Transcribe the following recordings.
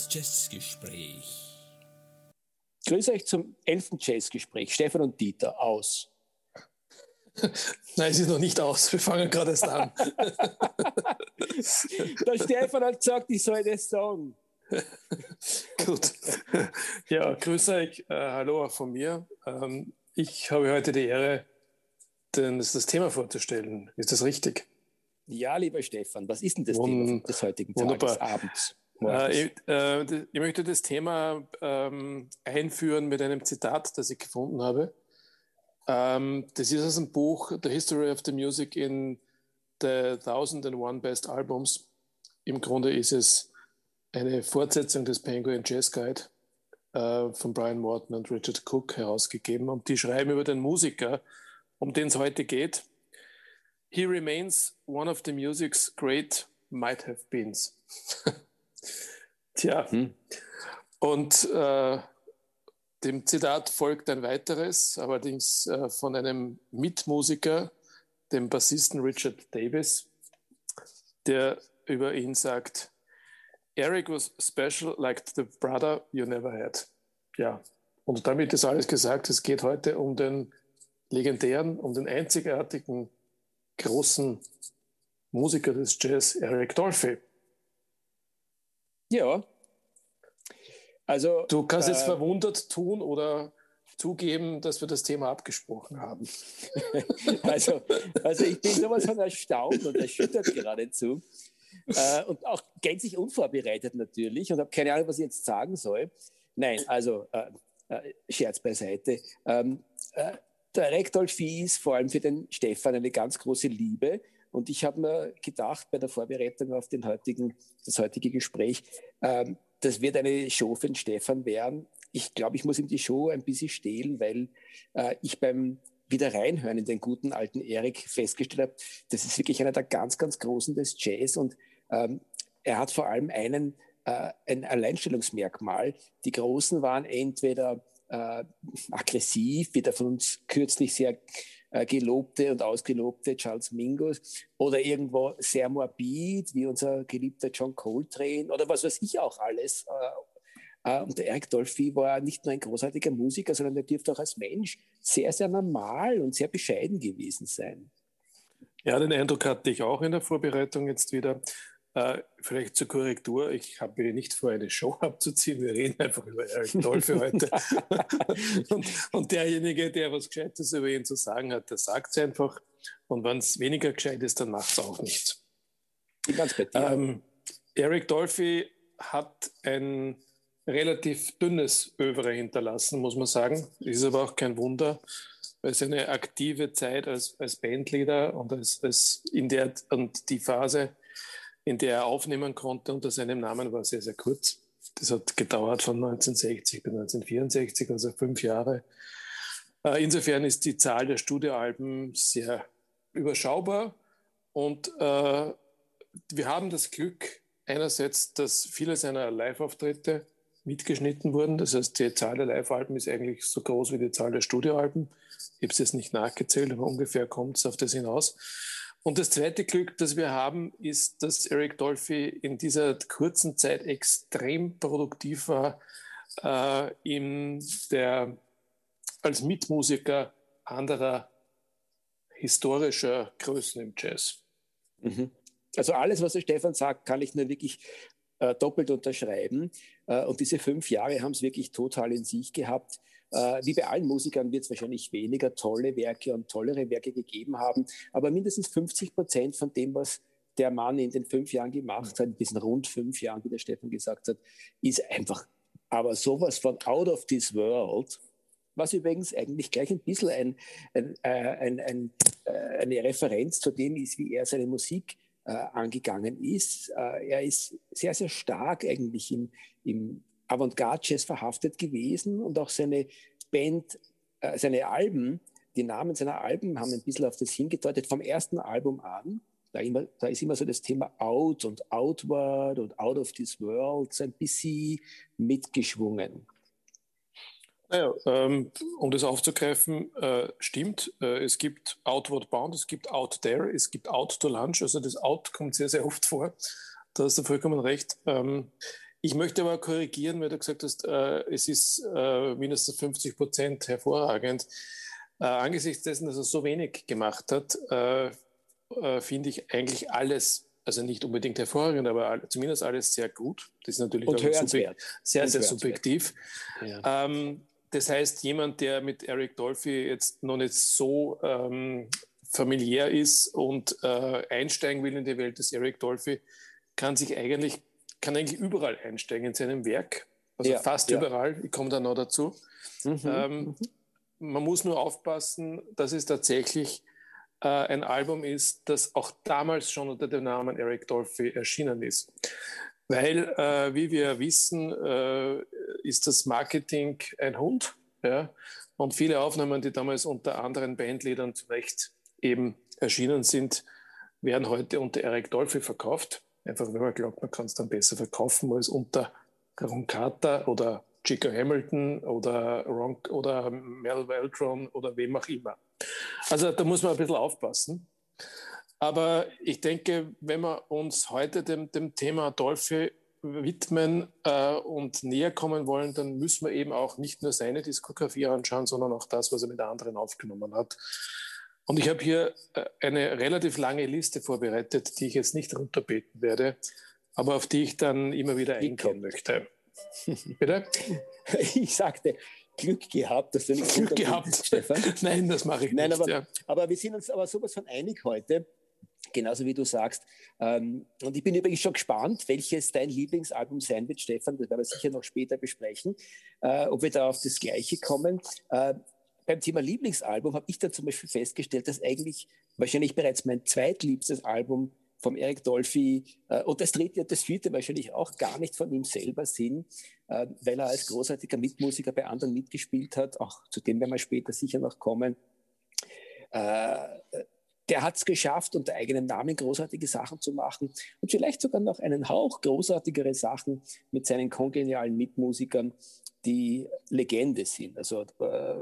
Das Jazzgespräch. Grüße euch zum elften Jazzgespräch. Stefan und Dieter aus. Nein, es ist noch nicht aus. Wir fangen gerade erst an. Der Stefan hat gesagt, ich soll das sagen. Gut. Ja, grüße euch. Äh, hallo auch von mir. Ähm, ich habe heute die Ehre, denn das, das Thema vorzustellen. Ist das richtig? Ja, lieber Stefan, was ist denn das Wund Thema des heutigen Tages, wunderbar. abends? Äh, ich, äh, ich, möchte das Thema ähm, einführen mit einem Zitat, das ich gefunden habe. Ähm, das ist aus dem Buch The History of the Music in the Thousand and One Best Albums. Im Grunde ist es eine Fortsetzung des Penguin Jazz Guide äh, von Brian Morton und Richard Cook herausgegeben. Und die schreiben über den Musiker, um den es heute geht. He remains one of the music's great might have beens. Tja. Hm. Und äh, dem Zitat folgt ein weiteres, allerdings äh, von einem Mitmusiker, dem Bassisten Richard Davis, der über ihn sagt, Eric was special like the brother you never had. Ja, und damit ist alles gesagt. Es geht heute um den legendären, um den einzigartigen, großen Musiker des Jazz, Eric Dolphy. Ja. Also, du kannst äh, jetzt verwundert tun oder zugeben, dass wir das Thema abgesprochen haben. also, also ich bin sowas von erstaunt und erschüttert geradezu. Äh, und auch gänzlich unvorbereitet natürlich und habe keine Ahnung, was ich jetzt sagen soll. Nein, also äh, äh, Scherz beiseite. Ähm, äh, der Rektolfi ist vor allem für den Stefan eine ganz große Liebe. Und ich habe mir gedacht, bei der Vorbereitung auf den heutigen, das heutige Gespräch, ähm, das wird eine Show für den Stefan werden. Ich glaube, ich muss ihm die Show ein bisschen stehlen, weil äh, ich beim wieder reinhören in den guten alten Erik festgestellt habe, das ist wirklich einer der ganz, ganz Großen des Jazz und ähm, er hat vor allem einen, äh, ein Alleinstellungsmerkmal. Die Großen waren entweder äh, aggressiv, wie der von uns kürzlich sehr gelobte und ausgelobte Charles Mingus oder irgendwo sehr morbid, wie unser geliebter John Coltrane oder was weiß ich auch alles. Äh, äh, und der Eric Dolphy war nicht nur ein großartiger Musiker, sondern er dürfte auch als Mensch sehr, sehr normal und sehr bescheiden gewesen sein. Ja, den Eindruck hatte ich auch in der Vorbereitung jetzt wieder. Äh, vielleicht zur Korrektur, ich habe nicht vor, eine Show abzuziehen. Wir reden einfach über Eric Dolphy heute. und, und, derjenige, der was Gescheites über ihn zu sagen hat, der sagt es einfach. Und wenn es weniger gescheit ist, dann macht es auch nichts. Ganz bei dir. Ähm, Eric Dolphy hat ein relativ dünnes Övre hinterlassen, muss man sagen. Ist aber auch kein Wunder, weil seine aktive Zeit als, als Bandleader und als, als in der und die Phase, in der er aufnehmen konnte unter seinem Namen, war sehr, sehr kurz. Das hat gedauert von 1960 bis 1964, also fünf Jahre. Äh, insofern ist die Zahl der Studioalben sehr überschaubar und äh, wir haben das Glück einerseits, dass viele seiner Live-Auftritte mitgeschnitten wurden. Das heißt, die Zahl der Live-Alben ist eigentlich so groß wie die Zahl der Studioalben. Ich habe es jetzt nicht nachgezählt, aber ungefähr kommt es auf das hinaus. Und das zweite Glück, das wir haben, ist, dass Eric Dolphy in dieser kurzen Zeit extrem produktiv war äh, in der, als Mitmusiker anderer historischer Größen im Jazz. Mhm. Also alles, was der Stefan sagt, kann ich nur wirklich äh, doppelt unterschreiben. Äh, und diese fünf Jahre haben es wirklich total in sich gehabt. Äh, wie bei allen Musikern wird es wahrscheinlich weniger tolle Werke und tollere Werke gegeben haben, aber mindestens 50 Prozent von dem, was der Mann in den fünf Jahren gemacht hat, in diesen rund fünf Jahren, wie der Stefan gesagt hat, ist einfach aber sowas von out of this world, was übrigens eigentlich gleich ein bisschen ein, ein, äh, ein, ein, äh, eine Referenz zu dem ist, wie er seine Musik äh, angegangen ist. Äh, er ist sehr, sehr stark eigentlich im, im Avantgarde-Jazz verhaftet gewesen und auch seine Band, äh, seine Alben, die Namen seiner Alben haben ein bisschen auf das hingedeutet, vom ersten Album an. Da, immer, da ist immer so das Thema Out und Outward und Out of this World so ein bisschen mitgeschwungen. Naja, ähm, um das aufzugreifen, äh, stimmt. Äh, es gibt Outward Bound, es gibt Out There, es gibt Out to Lunch. Also das Out kommt sehr, sehr oft vor. Da hast du vollkommen recht. Ähm, Ich möchte aber korrigieren, weil du gesagt hast, äh, es ist äh, mindestens 50 Prozent hervorragend. Äh, angesichts dessen, dass er so wenig gemacht hat, äh, äh, finde ich eigentlich alles, also nicht unbedingt hervorragend, aber all, zumindest alles sehr gut. Das ist natürlich hörenswert. sehr, sehr subjektiv. Ja. Ähm, das heißt, jemand, der mit Eric Dolphy jetzt noch nicht so ähm, familiär ist und äh, einsteigen will in die Welt des Eric Dolphy, kann sich eigentlich, kann eigentlich überall einsteigen in seinem Werk. Also ja, fast ja. überall. Ich komme da noch dazu. Mhm. Ähm, mhm. man muss nur aufpassen, dass es tatsächlich äh, ein Album ist, das auch damals schon unter dem Namen Eric Dolphy erschienen ist. Weil, äh, wie wir wissen, äh, ist das Marketing ein Hund. Ja? Und viele Aufnahmen, die damals unter anderen Bandleadern zurecht eben erschienen sind, werden heute unter Eric Dolphy verkauft. Einfach weil man glaubt, man kann es dann besser verkaufen als unter Ron Carter oder Chico Hamilton oder, Ron, oder Mel Weltron oder wem auch immer. Also da muss man ein bisschen aufpassen. Aber ich denke, wenn wir uns heute dem, dem Thema Dolphy widmen äh, und näher kommen wollen, dann müssen wir eben auch nicht nur seine Diskografie anschauen, sondern auch das, was er mit anderen aufgenommen hat. Und ich habe hier äh, eine relativ lange Liste vorbereitet, die ich jetzt nicht runterbeten werde, aber auf die ich dann immer wieder eingehen möchte. Bitte? Ich sagte, Glück gehabt, dass du nicht Glück gehabt, Stefan. Nein, das mache ich Nein, nicht. Aber, ja. aber wir sind uns aber sowas von einig heute, genauso wie du sagst. Ähm, und ich bin übrigens schon gespannt, welches dein Lieblingsalbum sein wird, Stefan. Das werden wir sicher noch später besprechen, äh, ob wir da auf das Gleiche kommen. Beim Thema Lieblingsalbum habe ich dann zum Beispiel festgestellt, dass eigentlich wahrscheinlich bereits mein zweitliebstes Album vom Eric Dolphy äh, und das dritte und das vierte wahrscheinlich auch gar nicht von ihm selber sind, äh, weil er als großartiger Mitmusiker bei anderen mitgespielt hat, auch zu dem werden wir später sicher noch kommen. Äh, der hat es geschafft, unter eigenem Namen großartige Sachen zu machen und vielleicht sogar noch einen Hauch großartigere Sachen mit seinen kongenialen Mitmusikern, die Legende sind. Also äh,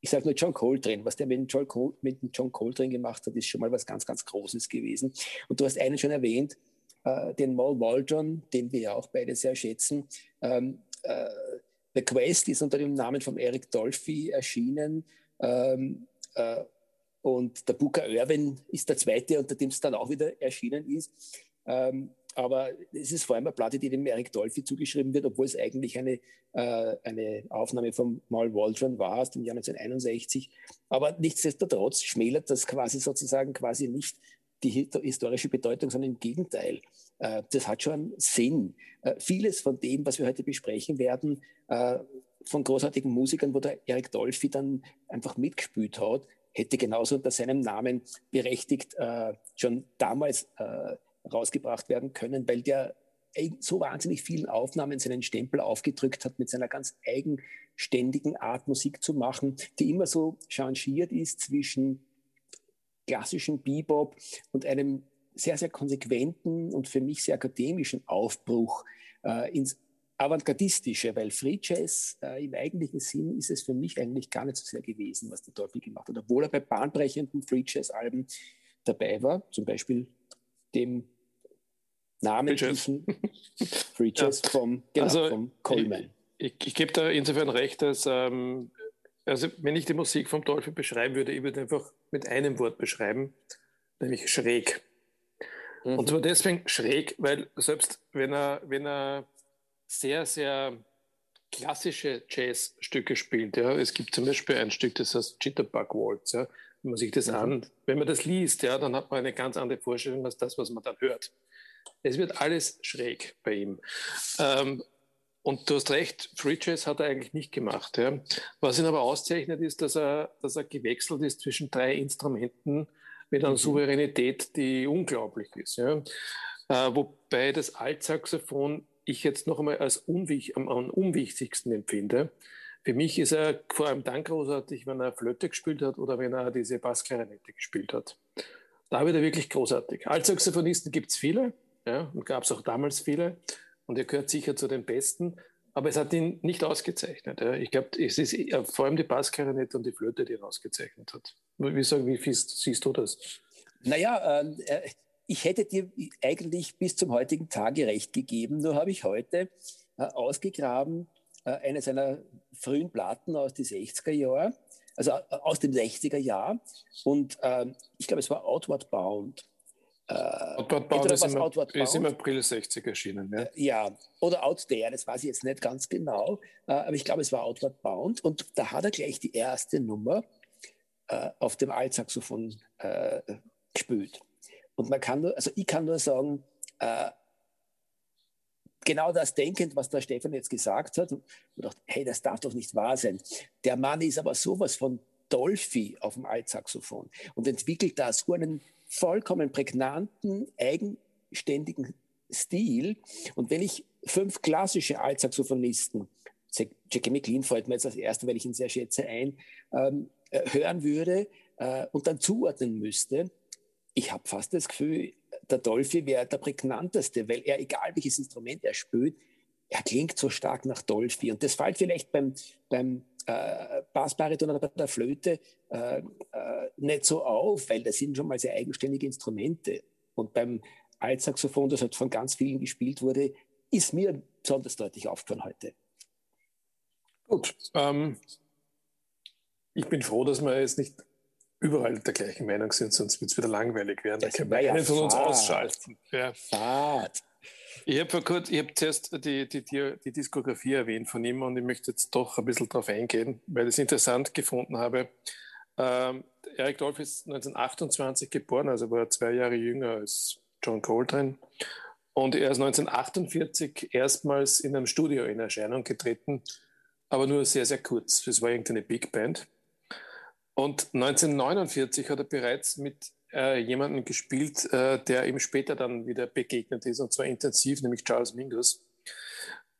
ich sage nur John Coltrane, was der mit John, Col mit John Coltrane gemacht hat, ist schon mal was ganz, ganz Großes gewesen. Und du hast einen schon erwähnt, äh, den Mal Waldron, den wir ja auch beide sehr schätzen. Ähm, äh, The Quest ist unter dem Namen von Eric Dolphy erschienen. Ähm, äh, und der Booker Irwin ist der zweite, unter dem es dann auch wieder erschienen ist. Ähm, aber es ist vor allem eine Platte, die dem Eric Dolphy zugeschrieben wird, obwohl es eigentlich eine, äh, eine Aufnahme von Mal Waldron war aus dem Jahr 1961. Aber nichtsdestotrotz schmälert das quasi sozusagen quasi nicht die historische Bedeutung, sondern im Gegenteil. Äh, das hat schon Sinn. Äh, vieles von dem, was wir heute besprechen werden, äh, von großartigen Musikern, wo der Eric Dolphy dann einfach mitgespielt hat, hätte genauso unter seinem Namen berechtigt äh, schon damals äh, rausgebracht werden können, weil der so wahnsinnig vielen Aufnahmen seinen Stempel aufgedrückt hat mit seiner ganz eigenständigen Art Musik zu machen, die immer so changiert ist zwischen klassischen Bebop und einem sehr, sehr konsequenten und für mich sehr akademischen Aufbruch äh, ins avantgardistische, weil Free Jazz äh, im eigentlichen Sinn ist es für mich eigentlich gar nicht so sehr gewesen, was der Teufel gemacht hat. Obwohl er bei bahnbrechenden Free Jazz-Alben dabei war, zum Beispiel dem namentlichen Free Jazz ja. vom, genau, also, vom Coleman. Ich, ich, ich gebe da insofern recht, dass ähm, also wenn ich die Musik vom Teufel beschreiben würde, ich würde einfach mit einem Wort beschreiben, nämlich schräg. Mhm. Und zwar deswegen schräg, weil selbst wenn er, wenn er sehr, sehr klassische Jazzstücke spielt. Ja. Es gibt zum Beispiel ein Stück, das heißt Jitterbug Waltz. Ja. Wenn man sich das mhm. an, wenn man das liest, ja, dann hat man eine ganz andere Vorstellung als das, was man dann hört. Es wird alles schräg bei ihm. Ähm, und du hast recht, Free Jazz hat er eigentlich nicht gemacht. Ja. Was ihn aber auszeichnet, ist, dass er, dass er gewechselt ist zwischen drei Instrumenten mit einer mhm. Souveränität, die unglaublich ist. Ja. Äh, wobei das Altsaxophon ich jetzt noch einmal als unwich, am, am unwichtigsten empfinde. Für mich ist er vor allem dann großartig, wenn er Flöte gespielt hat oder wenn er diese Bassklarinette gespielt hat. Da wird er wirklich großartig. Als Saxophonisten gibt es viele, ja, und gab es auch damals viele, und er gehört sicher zu den Besten, aber es hat ihn nicht ausgezeichnet. Ja. Ich glaube, es ist vor allem die Bassklarinette und die Flöte, die ihn ausgezeichnet hat. Wie, sagen, wie siehst, du das? Naja, äh, ich hätte dir eigentlich bis zum heutigen Tage recht gegeben, nur habe ich heute äh, ausgegraben äh, eine seiner frühen Platten aus den 60er Jahren, also äh, aus dem 60er Jahr. Und ähm, ich glaube, es war Outward Bound. Äh, Outward Bound, ist im, Outward Bound ist im April 60 erschienen. Ja, äh, ja. oder Out There, das weiß ich jetzt nicht ganz genau, äh, aber ich glaube, es war Outward Bound. Und da hat er gleich die erste Nummer auf dem Altsaxophon gespielt. Und man kann nur, also ich kann nur sagen, äh, genau das denkend, was der Stefan jetzt gesagt hat, und dachte, hey, das darf doch nicht wahr sein. Der Mann ist aber sowas von Dolphy auf dem Altsaxophon und entwickelt da so einen vollkommen prägnanten, eigenständigen Stil. Und wenn ich fünf klassische Altsaxophonisten, Jackie McLean fällt mir jetzt als erster, weil ich ihn sehr schätze, ein, ähm, äh, hören würde äh, und dann zuordnen müsste, ich habe fast das Gefühl, der Dolphy wäre der prägnanteste, weil er, egal welches Instrument er spielt, er klingt so stark nach Dolphy. Und das fällt vielleicht beim, beim äh, Bassbariton oder bei der Flöte äh, äh, nicht so auf, weil das sind schon mal sehr eigenständige Instrumente. Und beim Altsaxophon, das halt von ganz vielen gespielt wurde, ist mir besonders deutlich aufgefallen heute. Gut. Ähm, ich bin froh, dass wir jetzt nicht überall der gleichen Meinung sind, sonst wird es wieder langweilig werden. Da können wir einen von uns ausschalten. Ja. Fahrt. Ich habe kurzem, ich habe zuerst die, die, die, die, Diskografie erwähnt von ihm und ich möchte jetzt doch ein bisschen darauf eingehen, weil ich es interessant gefunden habe. Ähm, Eric Dolph ist 1928 geboren, also war zwei Jahre jünger als John Coltrane. Und er ist 1948 erstmals in einem Studio in Erscheinung getreten, aber nur sehr, sehr kurz. Das war irgendeine Big Band. Und 1949 hat er bereits mit äh, jemandem gespielt, äh, der ihm später dann wieder begegnet ist, und zwar intensiv, nämlich Charles Mingus.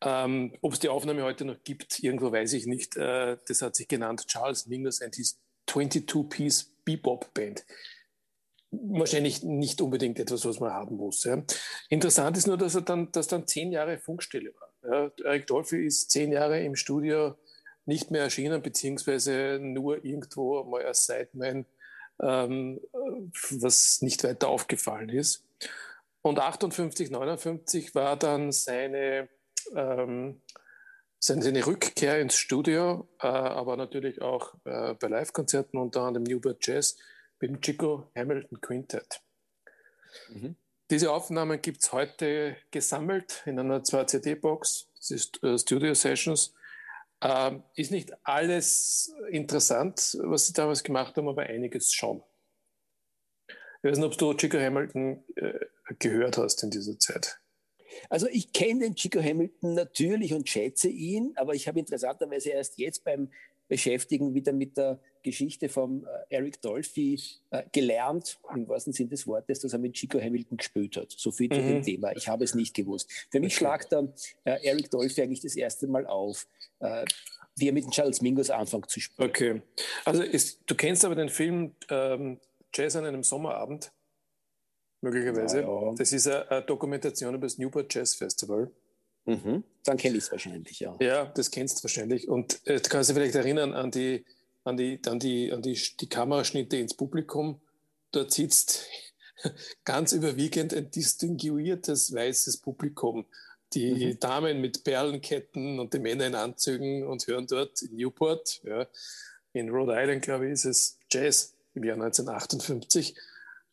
Ähm, Ob es die Aufnahme heute noch gibt, irgendwo weiß ich nicht. Äh, das hat sich genannt Charles Mingus and his 22-Piece Bebop Band. Wahrscheinlich nicht unbedingt etwas, was man haben muss. Ja. Interessant ist nur, dass er dann, dass dann zehn Jahre Funkstelle war. Ja. Eric Dolphy ist zehn Jahre im Studio nicht mehr erschienen, beziehungsweise nur irgendwo mal als Sideman, ähm, was nicht weiter aufgefallen ist. Und 58, 59 war dann seine, ähm, seine, seine, Rückkehr ins Studio, äh, aber natürlich auch äh, bei Live-Konzerten, unter anderem Newbert Jazz, mit dem Chico Hamilton Quintet. Mhm. Diese Aufnahmen gibt es heute gesammelt in einer 2-CD-Box. Das ist äh, Studio Sessions. Ähm, ist nicht alles interessant, was sie damals gemacht haben, aber einiges schon. Ich weiß nicht, ob du Chico Hamilton äh, gehört hast in dieser Zeit. Also ich kenne den Chico Hamilton natürlich und schätze ihn, aber ich habe interessanterweise erst jetzt beim Beschäftigen wieder mit der Geschichte von äh, Eric Dolphy äh, gelernt, im wahrsten Sinne des Wortes, dass er mit Chico Hamilton gespielt hat. So viel zu mhm. dem Thema. Ich habe es nicht gewusst. Für mich okay. schlagt dann äh, Eric Dolphy eigentlich das erste Mal auf, wie er mit Charles Mingus anfängt zu spielen. Okay. Also ist, du kennst aber den Film ähm, Jazz an einem Sommerabend, möglicherweise. Ja, ja. Das ist eine, eine Dokumentation über das Newport Jazz Festival. Mhm. Dann kenne ich es wahrscheinlich, ja. Ja, das kennst du wahrscheinlich. Und äh, du kannst dich vielleicht erinnern an die, an die, an die, an die, die Kameraschnitte ins Publikum. Dort sitzt ganz überwiegend ein distinguiertes weißes Publikum. Die mhm. Damen mit Perlenketten und die Männer in Anzügen und hören dort in Newport, ja, in Rhode Island, glaube ich, ist es Jazz im Jahr 1958.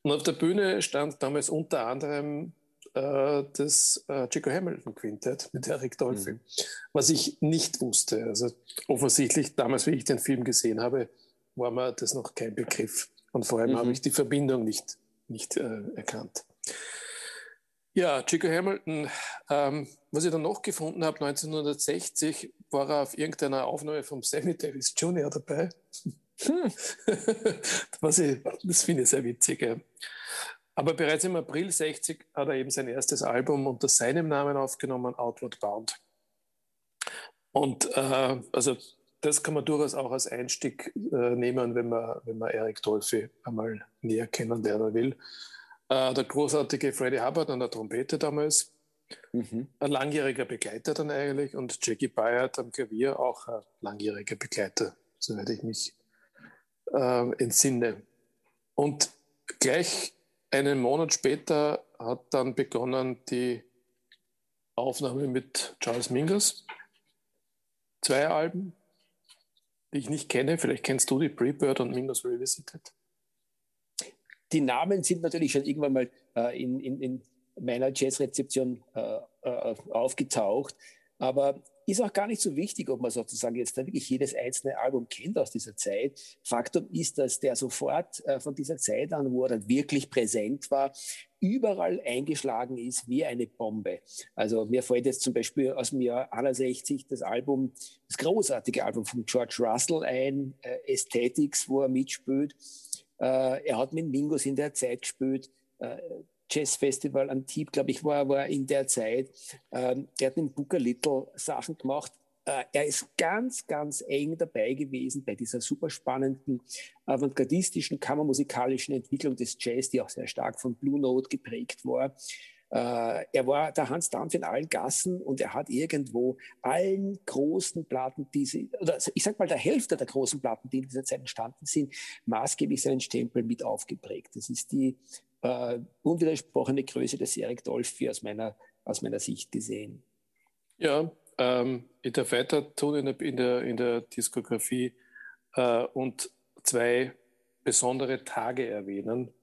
Und auf der Bühne stand damals unter anderem äh, das äh, Chico Hamilton Quintett mit Eric Dolphy, mhm. was ich nicht wusste. Also offensichtlich, damals, wie ich den Film gesehen habe, war mir das noch kein Begriff. Und vor allem mhm. habe ich die Verbindung nicht, nicht äh, erkannt. Ja, Chico Hamilton, ähm, was ich dann noch gefunden habe, 1960 war er auf irgendeiner Aufnahme vom Sammy Davis Jr. dabei. Hm. was ich, das finde ich sehr witzig. Ja. Aber bereits im April 60 hat er eben sein erstes Album unter seinem Namen aufgenommen, Outward Bound. Und äh, also das kann man durchaus auch als Einstieg äh, nehmen, wenn man, wenn man Eric Dolphy einmal näher kennenlernen will. Äh, der großartige Freddie Hubbard an der Trompete damals, mhm. ein langjähriger Begleiter dann eigentlich und Jackie Byard am Klavier auch ein langjähriger Begleiter, soweit ich mich äh, entsinne. Und gleich einen Monat später hat dann begonnen die Aufnahme mit Charles Mingus. Zwei Alben, die ich nicht kenne. Vielleicht kennst du die Preebird und Mingus Revisited. Die Namen sind natürlich schon irgendwann mal äh, in, in, in, meiner Jazzrezeption äh, äh, aufgetaucht. Aber ist auch gar nicht so wichtig, ob man sozusagen jetzt da wirklich jedes einzelne Album kennt aus dieser Zeit. Faktum ist, dass der sofort äh, von dieser Zeit an, wo er dann wirklich präsent war, überall eingeschlagen ist wie eine Bombe. Also mir fällt jetzt zum Beispiel aus dem Jahr 61 das Album, das großartige Album von George Russell ein, äh, Aesthetics, wo er mitspielt. Äh, er hat mit Mingos in der Zeit gespielt. Jazzfestival Antibes, glaube ich, war, war in der Zeit. Ähm, er hat mit Booker Little Sachen gemacht. Äh, er ist ganz, ganz eng dabei gewesen bei dieser super spannenden, avantgardistischen, kammermusikalischen Entwicklung des Jazz, die auch sehr stark von Blue Note geprägt war. Uh, er war der Hans Dampf in allen Gassen und er hat irgendwo allen großen Platten, die sie, oder ich sag mal der Hälfte der großen Platten, die in dieser Zeit entstanden sind, maßgeblich seinen Stempel mit aufgeprägt. Das ist die äh, unwidersprochene Größe des Eric Dolphy aus meiner, aus meiner Sicht gesehen. Ja, ähm, ich darf weiter tun in der, in der, in der Diskografie äh, und zwei besondere Tage erwähnen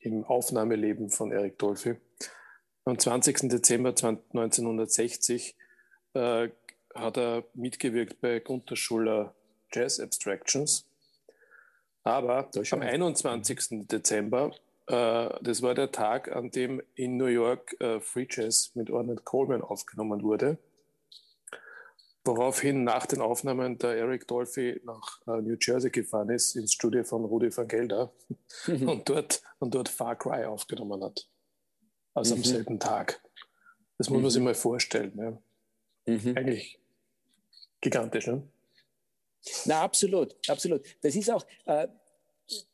im Aufnahmeleben von Eric Dolphy. Am 20. Dezember 1960 äh, hat er mitgewirkt bei Gunter Schuller Jazz Abstractions. Aber am 21. Dezember das war der Tag, an dem in New York äh, Free Jazz mit Ornette Coleman aufgenommen wurde. Woraufhin nach den Aufnahmen der Eric Dolphy nach äh, New Jersey gefahren ist, ins Studio von Rudi van Gelder mhm. und, dort, und dort Far Cry aufgenommen hat. Also mhm. am selben Tag. Das muss mhm. man sich mal vorstellen. Mhm. Eigentlich gigantisch, ne? Na, absolut, absolut. Das ist auch, äh,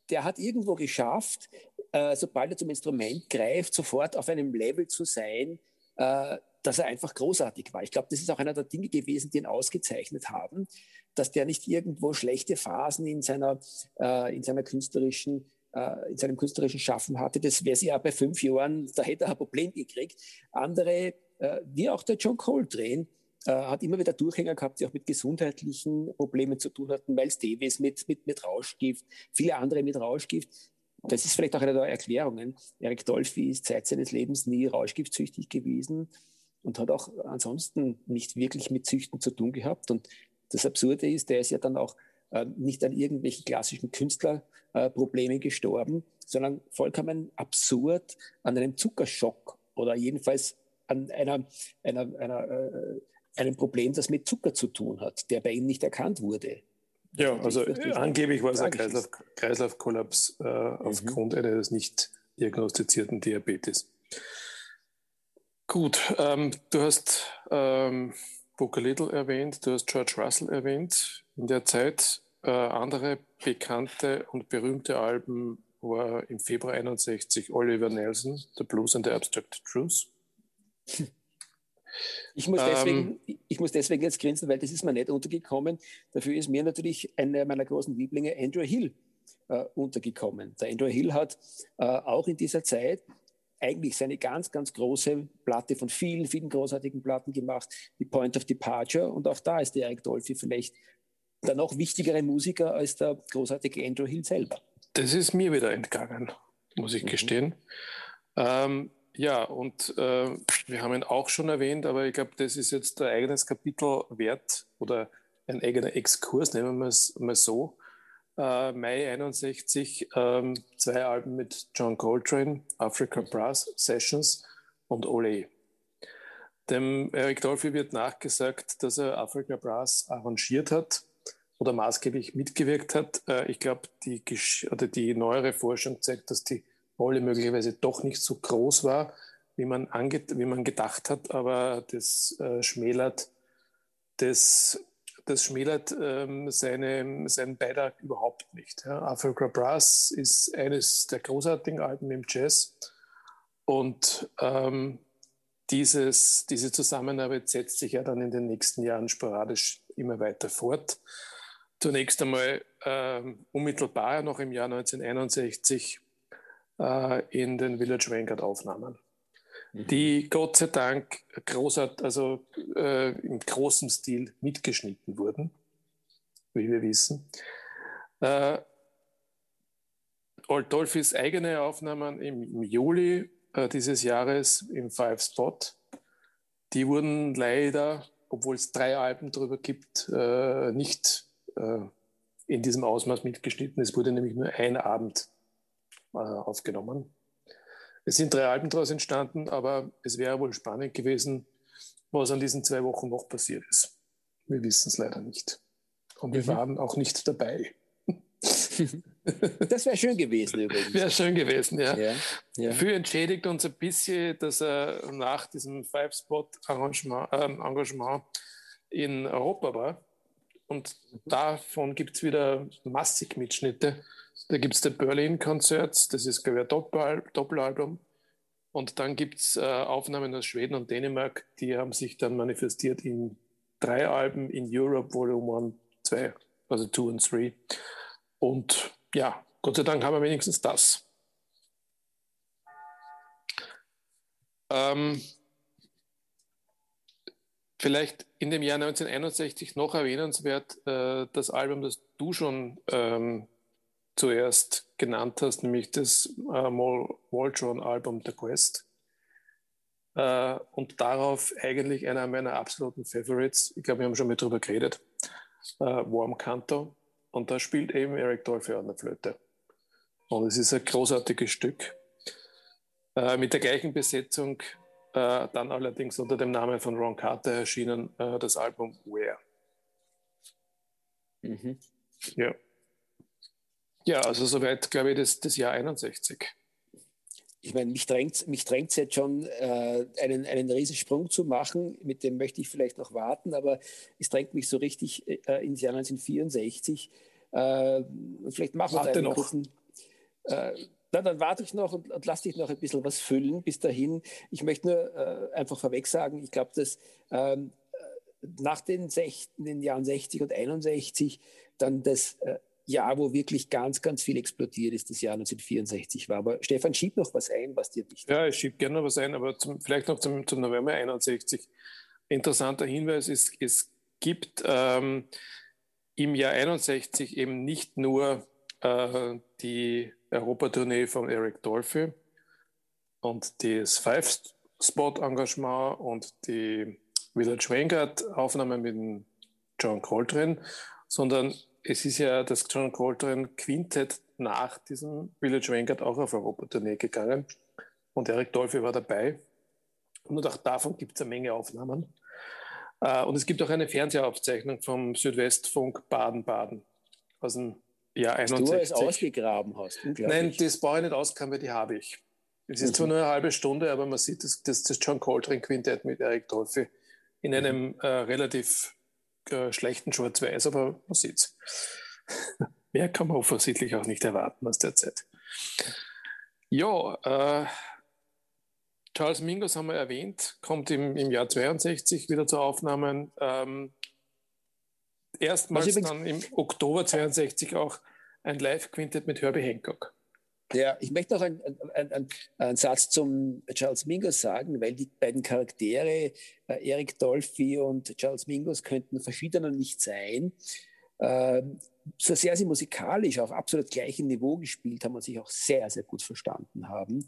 der hat irgendwo geschafft, äh, sobald er zum Instrument greift, sofort auf einem Level zu sein, äh, dass er einfach großartig war. Ich glaube, das ist auch einer der Dinge gewesen, die ihn ausgezeichnet haben, dass der nicht irgendwo schlechte Phasen in seiner, äh, in seiner künstlerischen äh, in seinem künstlerischen Schaffen hatte. Das wäre sie ja bei fünf Jahren, da hätte er ein Problem gekriegt. Andere, äh, wie auch der John Coltrane, äh, hat immer wieder Durchhänger gehabt, die auch mit gesundheitlichen Problemen zu tun hatten. Miles Davis mit, mit, mit Rauschgift, viele andere mit Rauschgift das ist vielleicht auch eine der Erklärungen. Eric Dolphy ist Zeit seines Lebens nie rauschgiftsüchtig gewesen und hat auch ansonsten nicht wirklich mit Züchten zu tun gehabt. Und das Absurde ist, der ist ja dann auch äh, nicht an irgendwelchen klassischen Künstlerproblemen äh, gestorben, sondern vollkommen absurd an einem Zuckerschock oder jedenfalls an einer, einer, einer, äh, einem Problem, das mit Zucker zu tun hat, der bei ihm nicht erkannt wurde. Ja, also angeblich war es ein Kreislauf, Kreislaufkollaps äh, mhm. aufgrund eines nicht diagnostizierten Diabetes. Gut, ähm, du hast ähm, Booker Little erwähnt, du hast George Russell erwähnt. In der Zeit äh, andere bekannte und berühmte Alben war im Februar 61 Oliver Nelson, The Blues and the Abstract Truth. Ich muss, deswegen, ähm, ich muss deswegen jetzt grinsen, weil das ist mir nicht untergekommen. Dafür ist mir natürlich einer meiner großen Lieblinge, Andrew Hill, äh, untergekommen. Der Andrew Hill hat äh, auch in dieser Zeit eigentlich seine ganz, ganz große Platte von vielen, vielen großartigen Platten gemacht, die Point of Departure. Und auch da ist der Eric Dolphy vielleicht der noch wichtigere Musiker als der großartige Andrew Hill selber. Das ist mir wieder entgangen, muss ich mhm. gestehen. Ähm, ja, und äh, wir haben ihn auch schon erwähnt, aber ich glaube, das ist jetzt ein eigenes Kapitel wert oder ein eigener Exkurs, nehmen wir es mal so. Äh, Mai 61, ähm, zwei Alben mit John Coltrane, Africa Brass Sessions und Ole. Dem Eric Dolphy wird nachgesagt, dass er Africa Brass arrangiert hat oder maßgeblich mitgewirkt hat. Äh, ich glaube, die, die neuere Forschung zeigt, dass die Rolle möglicherweise doch nicht so groß war, wie man, wie man gedacht hat, aber das äh, schmälert, das, das schmälert ähm, seine, seinen Beitrag überhaupt nicht. Ja. Africa Brass ist eines der großartigen Alben im Jazz und ähm, dieses, diese Zusammenarbeit setzt sich ja dann in den nächsten Jahren sporadisch immer weiter fort. Zunächst einmal ähm, unmittelbar noch im Jahr 1961 äh, in den Village Vanguard Aufnahmen, mhm. die Gott sei Dank großart, also äh, im großen Stil mitgeschnitten wurden, wie wir wissen. Äh, Old Dolphys eigene Aufnahmen im, im Juli äh, dieses Jahres im Five Spot, die wurden leider, obwohl es drei Alben darüber gibt, äh, nicht äh, in diesem Ausmaß mitgeschnitten. Es wurde nämlich nur ein Abend äh, aufgenommen. Es sind drei Alben daraus entstanden, aber es wäre wohl spannend gewesen, was an diesen zwei Wochen noch passiert ist. Wir wissen es leider nicht. Und wir mhm. waren auch nicht dabei. Das wäre schön gewesen übrigens. Wäre schön gewesen, ja. ja, ja. Für entschädigt uns ein bisschen, dass er nach diesem Five-Spot-Engagement äh, Engagement in Europa war. Und davon gibt es wieder massig Mitschnitte. Da gibt es die Berlin Concerts, das ist, glaube ich, ein Doppel Doppelalbum. Und dann gibt es äh, Aufnahmen aus Schweden und Dänemark, die haben sich dann manifestiert in drei Alben in Europe, Volume 1, 2, also 2 und 3. Und ja, Gott sei Dank haben wir wenigstens das. Ähm, vielleicht in dem Jahr 1961 noch erwähnenswert äh, das Album, das du schon ähm, zuerst genannt hast, nämlich das äh, Voltron-Album The Quest. Äh, und darauf eigentlich einer meiner absoluten Favorites, ich glaube, wir haben schon mal drüber geredet, äh, Warm Canto. Und da spielt eben Eric Dolphy an der Flöte. Und es ist ein großartiges Stück. Äh, mit der gleichen Besetzung, äh, dann allerdings unter dem Namen von Ron Carter erschienen, äh, das Album Where. Mhm. Ja. Ja, also soweit, glaube ich, das, das Jahr 61 ich meine, mich drängt mich drängt's jetzt schon, äh, einen, einen Riesensprung zu machen. Mit dem möchte ich vielleicht noch warten, aber es drängt mich so richtig äh, ins Jahr 1964. Äh, vielleicht machen wir einen noch. kurzen. Äh, na, dann warte ich noch und, und lass dich noch ein bisschen was füllen. Bis dahin, ich möchte nur äh, einfach vorweg sagen, ich glaube, dass ähm, nach den, 60, den Jahren 60 und 61 dann das äh, Jahr, wo wirklich ganz, ganz viel explodiert ist, das Jahr 1964 war. Aber Stefan, schieb noch was ein, was dir wichtig ist. Ja, ich schiebe gerne noch was ein, aber zum, vielleicht noch zum, zum November 61. Interessanter Hinweis ist, es gibt ähm, im Jahr 61 eben nicht nur äh, die Europatournee von Eric Dolphy und das Five-Spot-Engagement und die Village Vanguard-Aufnahme mit John Coltrane, sondern es ist ja das John Coltrane Quintett nach diesem Village Vanguard auch auf Europa-Tournee gegangen und Eric Dolphy war dabei. Und auch davon gibt es eine Menge Aufnahmen. Äh, und es gibt auch eine Fernsehaufzeichnung vom Südwestfunk Baden-Baden aus dem Jahr 61. Du es ausgegraben hast. Nein, das brauche ich nicht ausgraben, weil die habe ich. Es ist mhm. zwar nur eine halbe Stunde, aber man sieht das, das, das John Coltrane Quintett mit Eric Dolphy in einem mhm. äh, relativ äh, schlechten Schwarz-Weiß, aber man sieht's. Mehr kann man offensichtlich auch nicht erwarten aus der Zeit. Ja, äh, Charles Mingus haben wir erwähnt, kommt im, im Jahr 62 wieder zu Aufnahmen. Ähm, erstmals dann im Oktober 62 auch ein Live-Quintett mit Herbie Hancock. Ja, ich möchte noch einen, einen, einen, Satz zum Charles Mingus sagen, weil die beiden Charaktere, äh, Eric Dolphy und Charles Mingus, könnten verschiedener nicht sein. Äh, so sehr sie musikalisch auf absolut gleichem Niveau gespielt haben und sich auch sehr, sehr gut verstanden haben,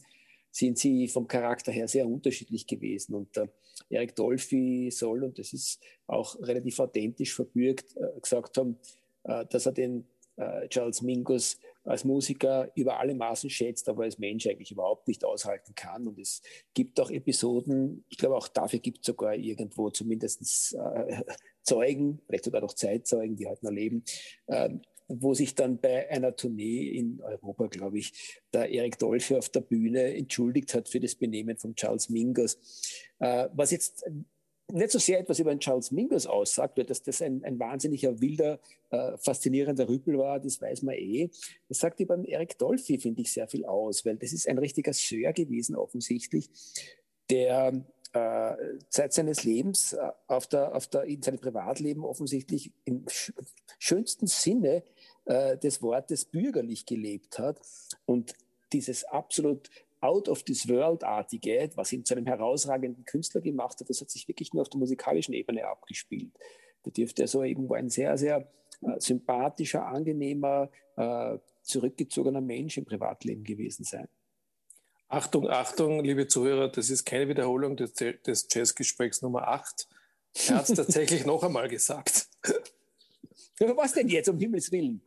sind sie vom Charakter her sehr unterschiedlich gewesen. Und äh, Eric Dolphy soll, und das ist auch relativ authentisch verbürgt, äh, gesagt haben, äh, dass er den äh, Charles Mingus als Musiker über alle Maßen schätzt, aber als Mensch eigentlich überhaupt nicht aushalten kann. Und es gibt auch Episoden, ich glaube auch dafür gibt es sogar irgendwo zumindest äh, Zeugen, vielleicht sogar noch Zeitzeugen, die heute noch leben, äh, wo sich dann bei einer Tournee in Europa, glaube ich, der Erik Dolphy auf der Bühne entschuldigt hat für das Benehmen von Charles Mingus. Äh, was jetzt nicht so sehr etwas über einen Charles Mingus aussagt, weil dass das ein, ein wahnsinniger, wilder, äh, faszinierender Rüppel war, das weiß man eh. Das sagt über den Eric Dolphy, finde ich, sehr viel aus, weil das ist ein richtiger Sir gewesen, offensichtlich, der äh, Zeit seines Lebens äh, auf der, auf der, in seinem Privatleben offensichtlich im schönsten Sinne äh, des Wortes bürgerlich gelebt hat und dieses absolut out of this world-artige, was ihn zu einem herausragenden Künstler gemacht hat, das hat sich wirklich nur auf der musikalischen Ebene abgespielt. Da dürfte er so irgendwo ein sehr, sehr äh, sympathischer, angenehmer, äh, zurückgezogener Mensch im Privatleben gewesen sein. Achtung, Achtung, liebe Zuhörer, das ist keine Wiederholung des, des Jazzgesprächs Nummer 8. Er hat es tatsächlich noch einmal gesagt. Was denn jetzt, um Himmels Willen?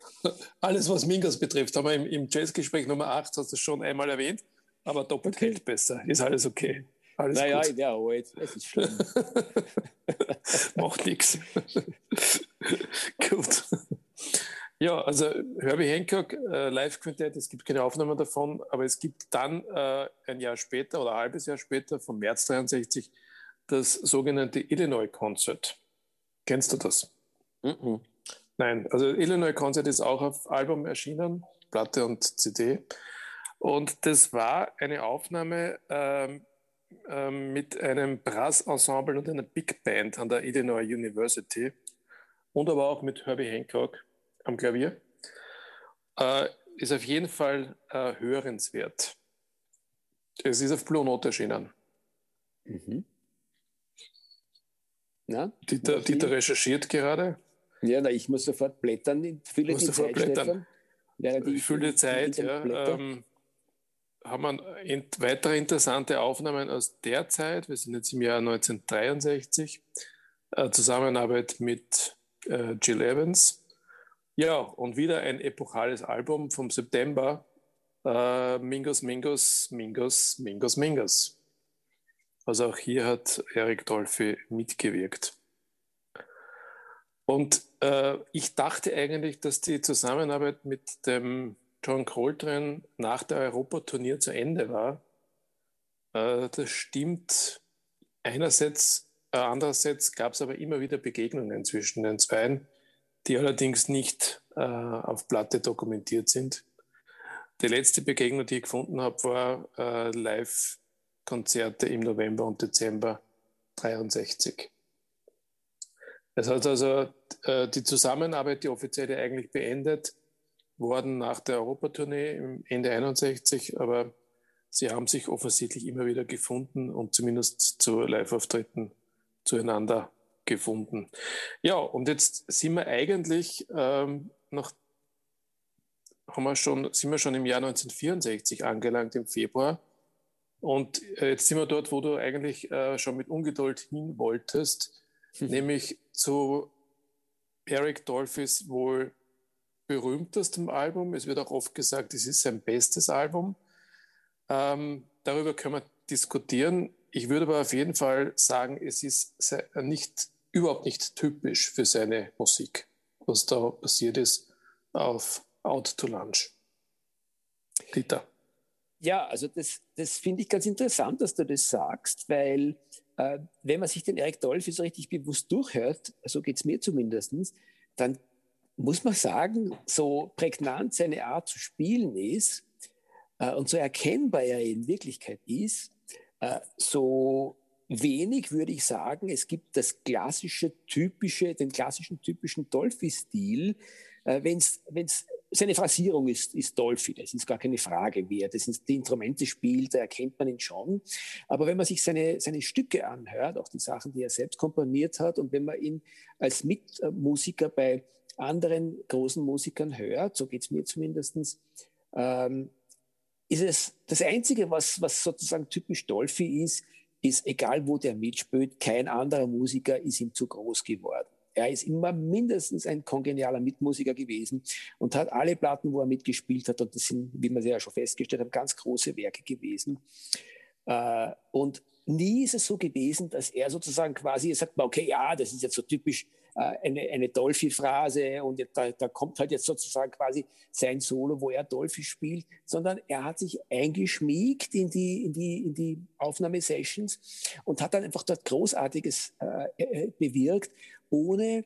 Alles, was Mingas betrifft, haben wir im, im Jazzgespräch Nummer 8, hast du schon einmal erwähnt, aber doppelt okay. hält besser. Ist alles okay. Alles naja, gut. ich wäre alt, es ist schlimm. Macht nichts. Gut. Ja, also Herbie Hancock, äh, Live-Quintett, es gibt keine Aufnahmen davon, aber es gibt dann äh, ein Jahr später oder ein halbes Jahr später, vom März 63, das sogenannte Illinois Concert. Kennst du das? Mm -mm. Nein, also Illinois Concert ist auch auf Album erschienen, Platte und CD. Und das war eine Aufnahme ähm, ähm, mit einem Brass-Ensemble und einer Big Band an der Illinois University und aber auch mit Herbie Hancock am Klavier. Äh, ist auf jeden Fall äh, hörenswert. Es ist auf Blue Note erschienen. Mhm. Na, Dieter, Dieter recherchiert gerade. Ja, na, ich muss sofort blättern. Fülle die Zeit, blättern. Die, Fülle Zeit, ja. Ähm, haben wir weitere interessante Aufnahmen aus der Zeit. Wir sind jetzt im Jahr 1963. Äh, Zusammenarbeit mit äh, Jill Evans. Ja, und wieder ein epochales Album vom September. Äh, Mingos, Mingos, Mingos, Mingos, Mingos. Also auch hier hat Eric Dolphy mitgewirkt. Und äh, ich dachte eigentlich, dass die Zusammenarbeit mit dem John Coltrane nach der Europatournee zu Ende war. Äh, das stimmt einerseits, äh, andererseits gab es aber immer wieder Begegnungen zwischen den Zweien, die allerdings nicht äh, auf Platte dokumentiert sind. Die letzte Begegnung, die ich gefunden habe, war Live-Konzerte im November und Dezember 63. Es hat also die Zusammenarbeit, die offizielle, eigentlich beendet worden nach der Europatournee Ende 61, aber sie haben sich offensichtlich immer wieder gefunden und zumindest zu Live-Auftritten zueinander gefunden. Ja, und jetzt sind wir eigentlich ähm, noch haben wir schon, sind wir schon im Jahr 1964 angelangt, im Februar. Und äh, jetzt sind wir dort, wo du eigentlich äh, schon mit Ungeduld hin wolltest, mhm. nämlich zu Eric Dolphys wohl berühmtestem Album. Es wird auch oft gesagt, es ist sein bestes Album. Ähm, darüber können wir diskutieren. Ich würde aber auf jeden Fall sagen, es ist nicht, überhaupt nicht typisch für seine Musik, was da passiert ist auf Out to Lunch. Dieter. Ja, also das, das finde ich ganz interessant, dass du das sagst, weil äh, wenn man sich den Eric Dolphy so richtig bewusst durchhört, so geht es mir zumindest, dann muss man sagen, so prägnant seine Art zu spielen ist äh, und so erkennbar er in Wirklichkeit ist, äh, so wenig würde ich sagen, es gibt das klassische, typische, den klassischen, typischen Dolphy-Stil, äh, wenn es seine Phrasierung ist, ist Dolphy, das ist gar keine Frage, wie er das die Instrumente spielt, da erkennt man ihn schon. Aber wenn man sich seine, seine Stücke anhört, auch die Sachen, die er selbst komponiert hat, und wenn man ihn als Mitmusiker bei anderen großen Musikern hört, so geht es mir zumindest, ähm, ist es das Einzige, was, was sozusagen typisch Dolphy ist, ist, egal wo der mitspielt, kein anderer Musiker ist ihm zu groß geworden. Er ist immer mindestens ein kongenialer Mitmusiker gewesen und hat alle Platten, wo er mitgespielt hat, und das sind, wie man ja schon festgestellt hat, ganz große Werke gewesen. Äh, und nie ist es so gewesen, dass er sozusagen quasi sagt, okay, ja, das ist jetzt so typisch äh, eine, eine Dolphy-Phrase und da, da, kommt halt jetzt sozusagen quasi sein Solo, wo er Dolphy spielt, sondern er hat sich eingeschmiegt in die, in die, in die Aufnahmesessions und hat dann einfach dort Großartiges äh, äh bewirkt, ohne,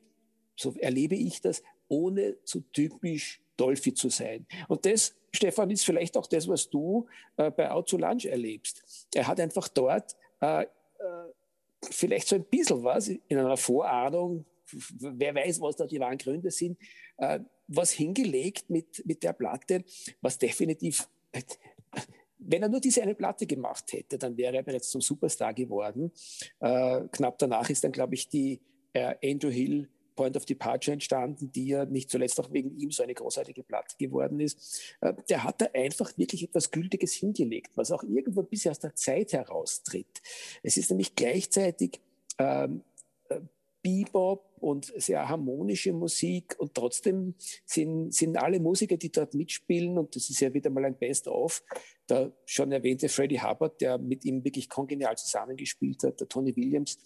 so erlebe ich das, ohne so typisch Dolphy zu sein. Und das, Stefan, ist vielleicht auch das, was du äh, bei Out to Lunch erlebst. Er hat einfach dort äh, vielleicht so ein bisschen was in einer Vorahnung wer weiß, was da die wahren Gründe sind, äh, was hingelegt mit, mit der Platte, was definitiv wenn er nur diese eine Platte gemacht hätte, dann wäre er bereits zum Superstar geworden. Äh, knapp danach ist dann, glaube ich, die äh, Andrew Hill Point of Departure entstanden, die ja nicht zuletzt auch wegen ihm so eine großartige Platte geworden ist. Äh, der hat da einfach wirklich etwas Gültiges hingelegt, was auch irgendwo ein bisschen aus der Zeit heraustritt. Es ist nämlich gleichzeitig ähm, äh, Bebop und sehr harmonische Musik und trotzdem sind, sind alle Musiker, die dort mitspielen und das ist ja wieder mal ein Best-of, der schon erwähnte Freddie Hubbard, der mit ihm wirklich kongenial zusammengespielt hat, der Tony Williams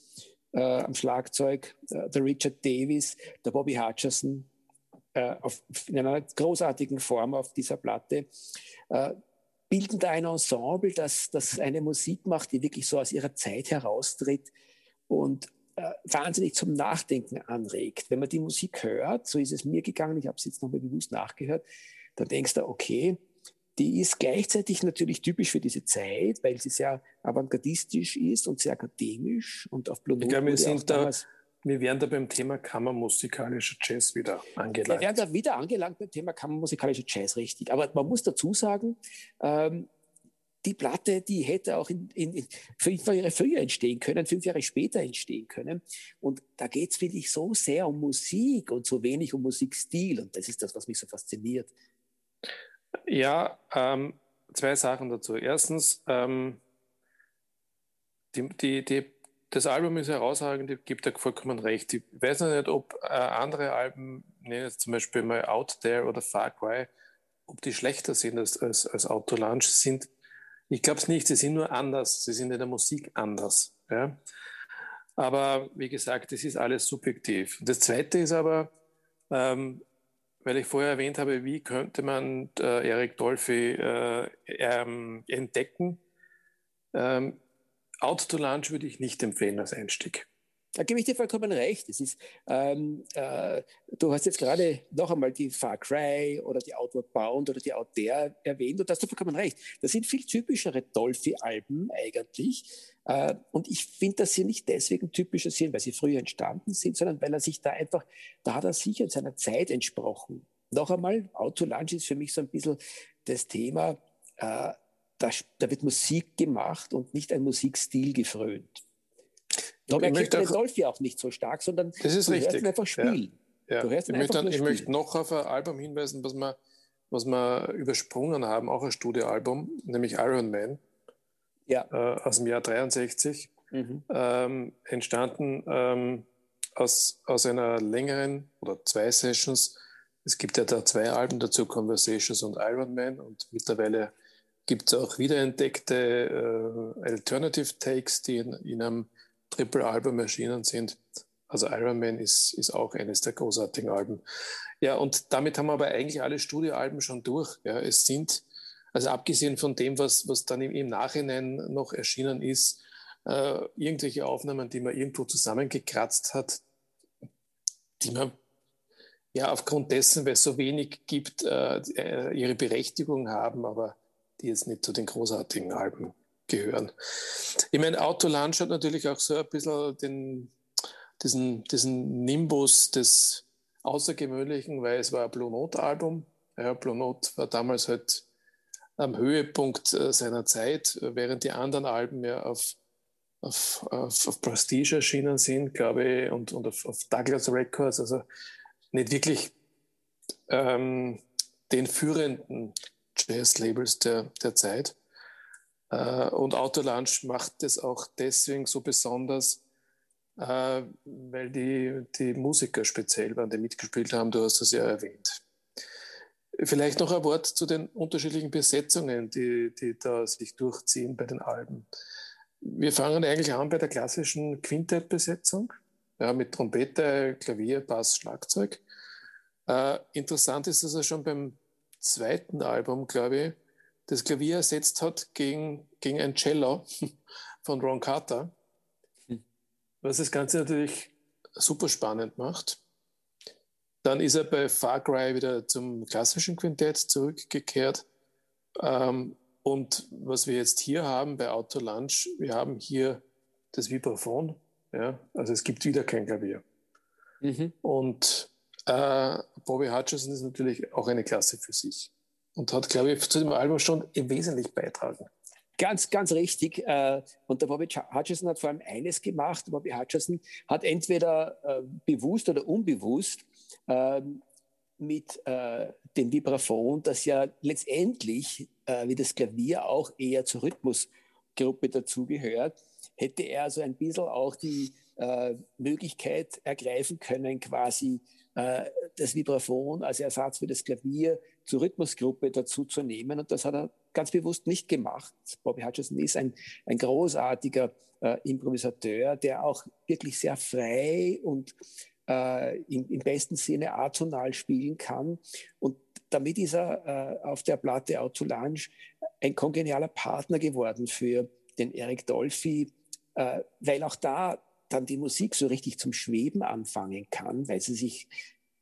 äh, am Schlagzeug, äh, der Richard Davis, der Bobby Hutcherson äh, auf, in einer großartigen Form auf dieser Platte äh, bilden da ein Ensemble, das, das eine Musik macht, die wirklich so aus ihrer Zeit heraustritt und äh, wahnsinnig zum Nachdenken anregt. Wenn man die Musik hört, so ist es mir gegangen, ich habe es jetzt nochmal bewusst nachgehört, dann denkst du, okay, die ist gleichzeitig natürlich typisch für diese Zeit, weil sie sehr avantgardistisch ist und sehr akademisch und auf Blue Note. Ich glaube, wir sind da, wir werden da beim Thema kammermusikalischer Jazz wieder angelangt. Wir werden da wieder angelangt beim Thema kammermusikalischer Jazz, richtig. Aber man muss dazu sagen, ähm, die Platte, die hätte auch in, in, in fünf Jahre früher entstehen können, fünf Jahre später entstehen können. Und da geht es, finde ich, so sehr um Musik und so wenig um Musikstil. Und das ist das, was mich so fasziniert. Ja, ähm, zwei Sachen dazu. Erstens, ähm, die, die, die, das Album ist herausragend, ich gebe da vollkommen recht. Ich weiß noch nicht, ob äh, andere Alben, nenne jetzt zum Beispiel mal Out There oder Far Cry, ob die schlechter sind als, als, als Autolunch sind ich glaube es nicht, sie sind nur anders, sie sind in der Musik anders. Ja? Aber wie gesagt, das ist alles subjektiv. Das Zweite ist aber, ähm, weil ich vorher erwähnt habe, wie könnte man äh, Eric Dolphy äh, ähm, entdecken? Ähm, Out to Lunch würde ich nicht empfehlen als Einstieg. Da gebe ich dir vollkommen recht. Es ist, ähm, äh, du hast jetzt gerade noch einmal die Far Cry oder die Outward Bound oder die Out There erwähnt und da hast du vollkommen recht. Das sind viel typischere Dolphy-Alben eigentlich. Äh, und ich finde, dass sie nicht deswegen typischer sind, weil sie früher entstanden sind, sondern weil er sich da einfach, da hat er sicher in seiner Zeit entsprochen. Noch einmal, Auto Lunch ist für mich so ein bisschen das Thema, äh, da, da wird Musik gemacht und nicht ein Musikstil gefrönt. Darum man den Dolphy auch nicht so stark, sondern das ist du richtig. hörst ihn einfach spielen. Ja. Ja. ich, möchte, ich möchte, noch auf ein Album hinweisen, was wir, was wir übersprungen haben, auch ein Studioalbum, nämlich Iron Man ja. äh, aus dem Jahr 63. Mhm. Ähm, entstanden ähm, aus, aus einer längeren oder zwei Sessions. Es gibt ja da zwei Alben dazu, Conversations und Iron Man. Und mittlerweile gibt es auch wiederentdeckte äh, Alternative Takes, die in, in einem Triple-Album erschienen sind. Also Iron Man ist, ist auch eines der großartigen Alben. Ja, und damit haben wir aber eigentlich alle Studioalben schon durch. Ja, es sind, also abgesehen von dem, was, was dann im, im Nachhinein noch erschienen ist, äh, irgendwelche Aufnahmen, die man irgendwo zusammengekratzt hat, die man ja aufgrund dessen, weil es so wenig gibt, äh, ihre Berechtigung haben, aber die jetzt nicht zu den großartigen Alben gehören. Ich meine, Autolunch hat natürlich auch so ein bisschen den, diesen, diesen Nimbus des Außergewöhnlichen, weil es war ein Blue Note-Album. Ja, Blue Note war damals halt am Höhepunkt äh, seiner Zeit, während die anderen Alben ja auf, auf, auf, auf Prestige erschienen sind, glaube ich, und, und auf, auf Douglas Records, also nicht wirklich ähm, den führenden Jazz-Labels der, der Zeit. Äh, und Autolunch macht es auch deswegen so besonders, äh, weil die, die Musiker speziell waren, die mitgespielt haben. Du hast das ja erwähnt. Vielleicht noch ein Wort zu den unterschiedlichen Besetzungen, die, die da sich durchziehen bei den Alben. Wir fangen eigentlich an bei der klassischen Quintettbesetzung, ja, mit Trompete, Klavier, Bass, Schlagzeug. Äh, interessant ist, dass er schon beim zweiten Album, glaube ich, das Klavier ersetzt hat gegen, gegen ein Cello von Ron Carter, hm. was das Ganze natürlich super spannend macht. Dann ist er bei Far Cry wieder zum klassischen Quintett zurückgekehrt. Ähm, und was wir jetzt hier haben bei Auto Lunch, wir haben hier das Vibraphon. Ja? Also es gibt wieder kein Klavier. Mhm. Und äh, Bobby Hutcherson ist natürlich auch eine Klasse für sich. Und hat, glaube ich, zu dem Album schon wesentlich beitragen. Ganz, ganz richtig. Äh, und der Bobby Hutcherson hat vor allem eines gemacht. Bobby Hutcherson hat entweder äh, bewusst oder unbewusst ähm, mit äh, dem Vibraphon, das ja letztendlich wie das Klavier auch eher zur Rhythmusgruppe dazugehört, hätte er also ein bisschen auch die Möglichkeit ergreifen können, quasi das Vibraphon als Ersatz für das Klavier zur Rhythmusgruppe dazu zu nehmen. Und das hat er ganz bewusst nicht gemacht. Bobby Hutcherson ist ein, ein großartiger äh, Improvisateur, der auch wirklich sehr frei und äh, im, im, besten Sinne atonal spielen kann. Und damit ist er äh, auf der Platte Autolange ein kongenialer Partner geworden für den Eric Dolphy, äh, weil auch da dann die Musik so richtig zum Schweben anfangen kann, weil sie sich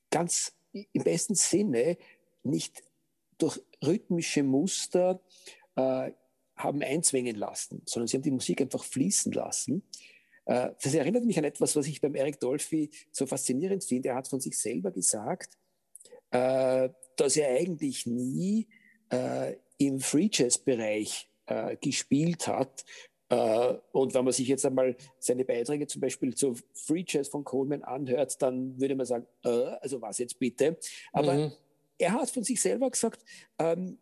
ganz im besten Sinne nicht durch rhythmische Muster äh, haben einzwängen lassen, sondern sie haben die Musik einfach fließen lassen. Äh, das erinnert mich an etwas, was ich beim Eric Dolphy so faszinierend finde. Er hat von sich selber gesagt, äh, dass er eigentlich nie äh, im Free Jazz-Bereich äh, gespielt hat, Uh, und wenn man sich jetzt einmal seine Beiträge zum Beispiel zu Free Jazz von Coleman anhört, dann würde man sagen, uh, also was jetzt bitte? Aber mhm er hat von sich selber gesagt, ähm,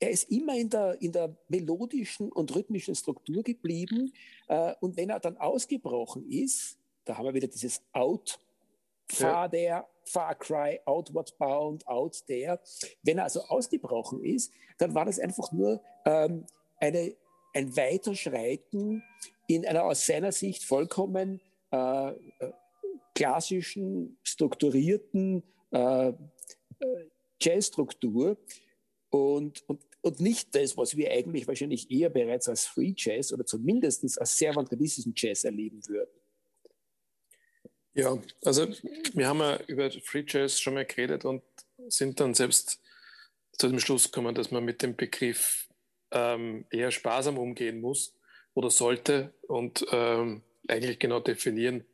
er ist immer in der, in der melodischen und rhythmischen Struktur geblieben. Äh, und wenn er dann ausgebrochen ist, da haben wir wieder dieses Out, Far ja. there, Far Cry, Outward Bound, Out there. Wenn er also ausgebrochen ist, dann war das einfach nur ähm, eine, ein Weiterschreiten in einer aus seiner Sicht vollkommen äh, äh klassischen, strukturierten, äh, äh Jazzstruktur und, und, und nicht das, was wir eigentlich wahrscheinlich eher bereits als Free Jazz oder zumindest als sehr avantgardistischen Jazz erleben würden. Ja, also wir haben ja über Free Jazz schon mal geredet und sind dann selbst zu dem Schluss gekommen, dass man mit dem Begriff ähm, eher sparsam umgehen muss oder sollte und ähm, eigentlich genau definieren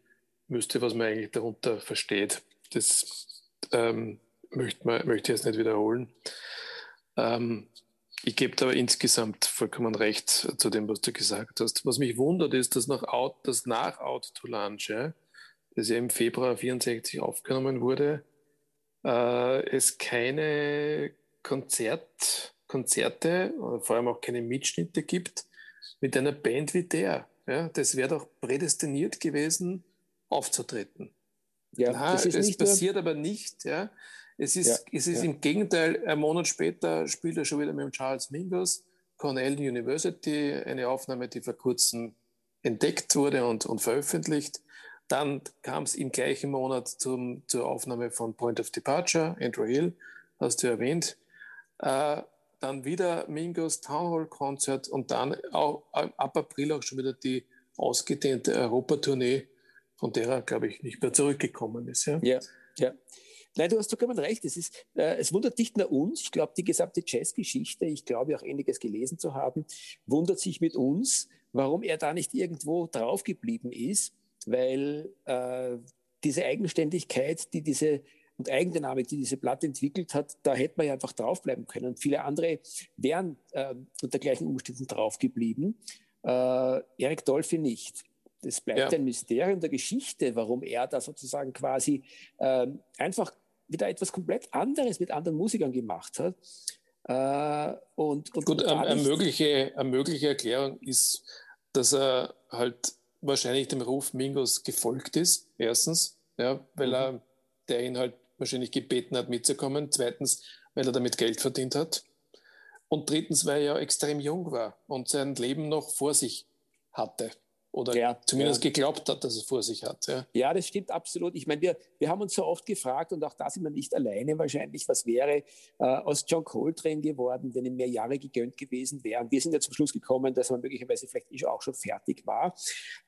müsste, was man eigentlich darunter versteht. Das ähm, möchte, man, möchte ich jetzt nicht wiederholen. Ähm, ich gebe aber insgesamt vollkommen recht zu dem, was du gesagt hast. Was mich wundert, ist, dass nach Out, das nach Out to Lunch, ja, das ja im Februar 64 aufgenommen wurde, äh, es keine Konzert, Konzerte oder vor allem auch keine Mitschnitte gibt mit einer Band wie der. Ja, das wäre doch prädestiniert gewesen, aufzutreten. Ja, Na, das ist es passiert aber nicht. Ja. Es ist, ja, es ist ja. im Gegenteil, ein Monat später spielt er schon wieder mit dem Charles Mingus, Cornell University, eine Aufnahme, die vor kurzem entdeckt wurde und, und veröffentlicht. Dann kam es im gleichen Monat zum, zur Aufnahme von Point of Departure, Andrew Hill, hast du erwähnt. Äh, dann wieder Mingus Town Hall Konzert und dann auch, ab April auch schon wieder die ausgedehnte Europatournee, von der er, glaube ich, nicht mehr zurückgekommen ist. Ja, ja. ja. Nein, du hast vollkommen recht. Es, ist, äh, es wundert nicht nur uns. Ich glaube, die gesamte Jazzgeschichte, ich glaube auch einiges gelesen zu haben, wundert sich mit uns, warum er da nicht irgendwo draufgeblieben ist, weil äh, diese Eigenständigkeit, die diese und Eigendynamik, die diese Platte entwickelt hat, da hätte man ja einfach draufbleiben können. Und viele andere wären äh, unter gleichen Umständen draufgeblieben. Äh, Eric Dolphy nicht. Das bleibt ja. ein Mysterium der Geschichte, warum er da sozusagen quasi ähm, einfach wieder etwas komplett anderes mit anderen Musikern gemacht hat. Äh, und, und, Gut, eine, mögliche, mögliche Erklärung ist, dass er halt wahrscheinlich dem Ruf Mingos gefolgt ist, erstens, ja, weil mhm. er, der ihn halt wahrscheinlich gebeten hat, mitzukommen. Zweitens, weil er damit Geld verdient hat. Und drittens, weil er ja extrem jung war und sein Leben noch vor sich hatte. Oder ja, zumindest ja. geglaubt hat, dass es vor sich hat. Ja. ja, das stimmt absolut. Ich meine, wir, wir haben uns so oft gefragt, und auch da sind wir nicht alleine wahrscheinlich, was wäre äh, aus John Coltrane geworden, wenn ihm mehr Jahre gegönnt gewesen wären. Wir sind ja zum Schluss gekommen, dass man möglicherweise vielleicht auch schon fertig war.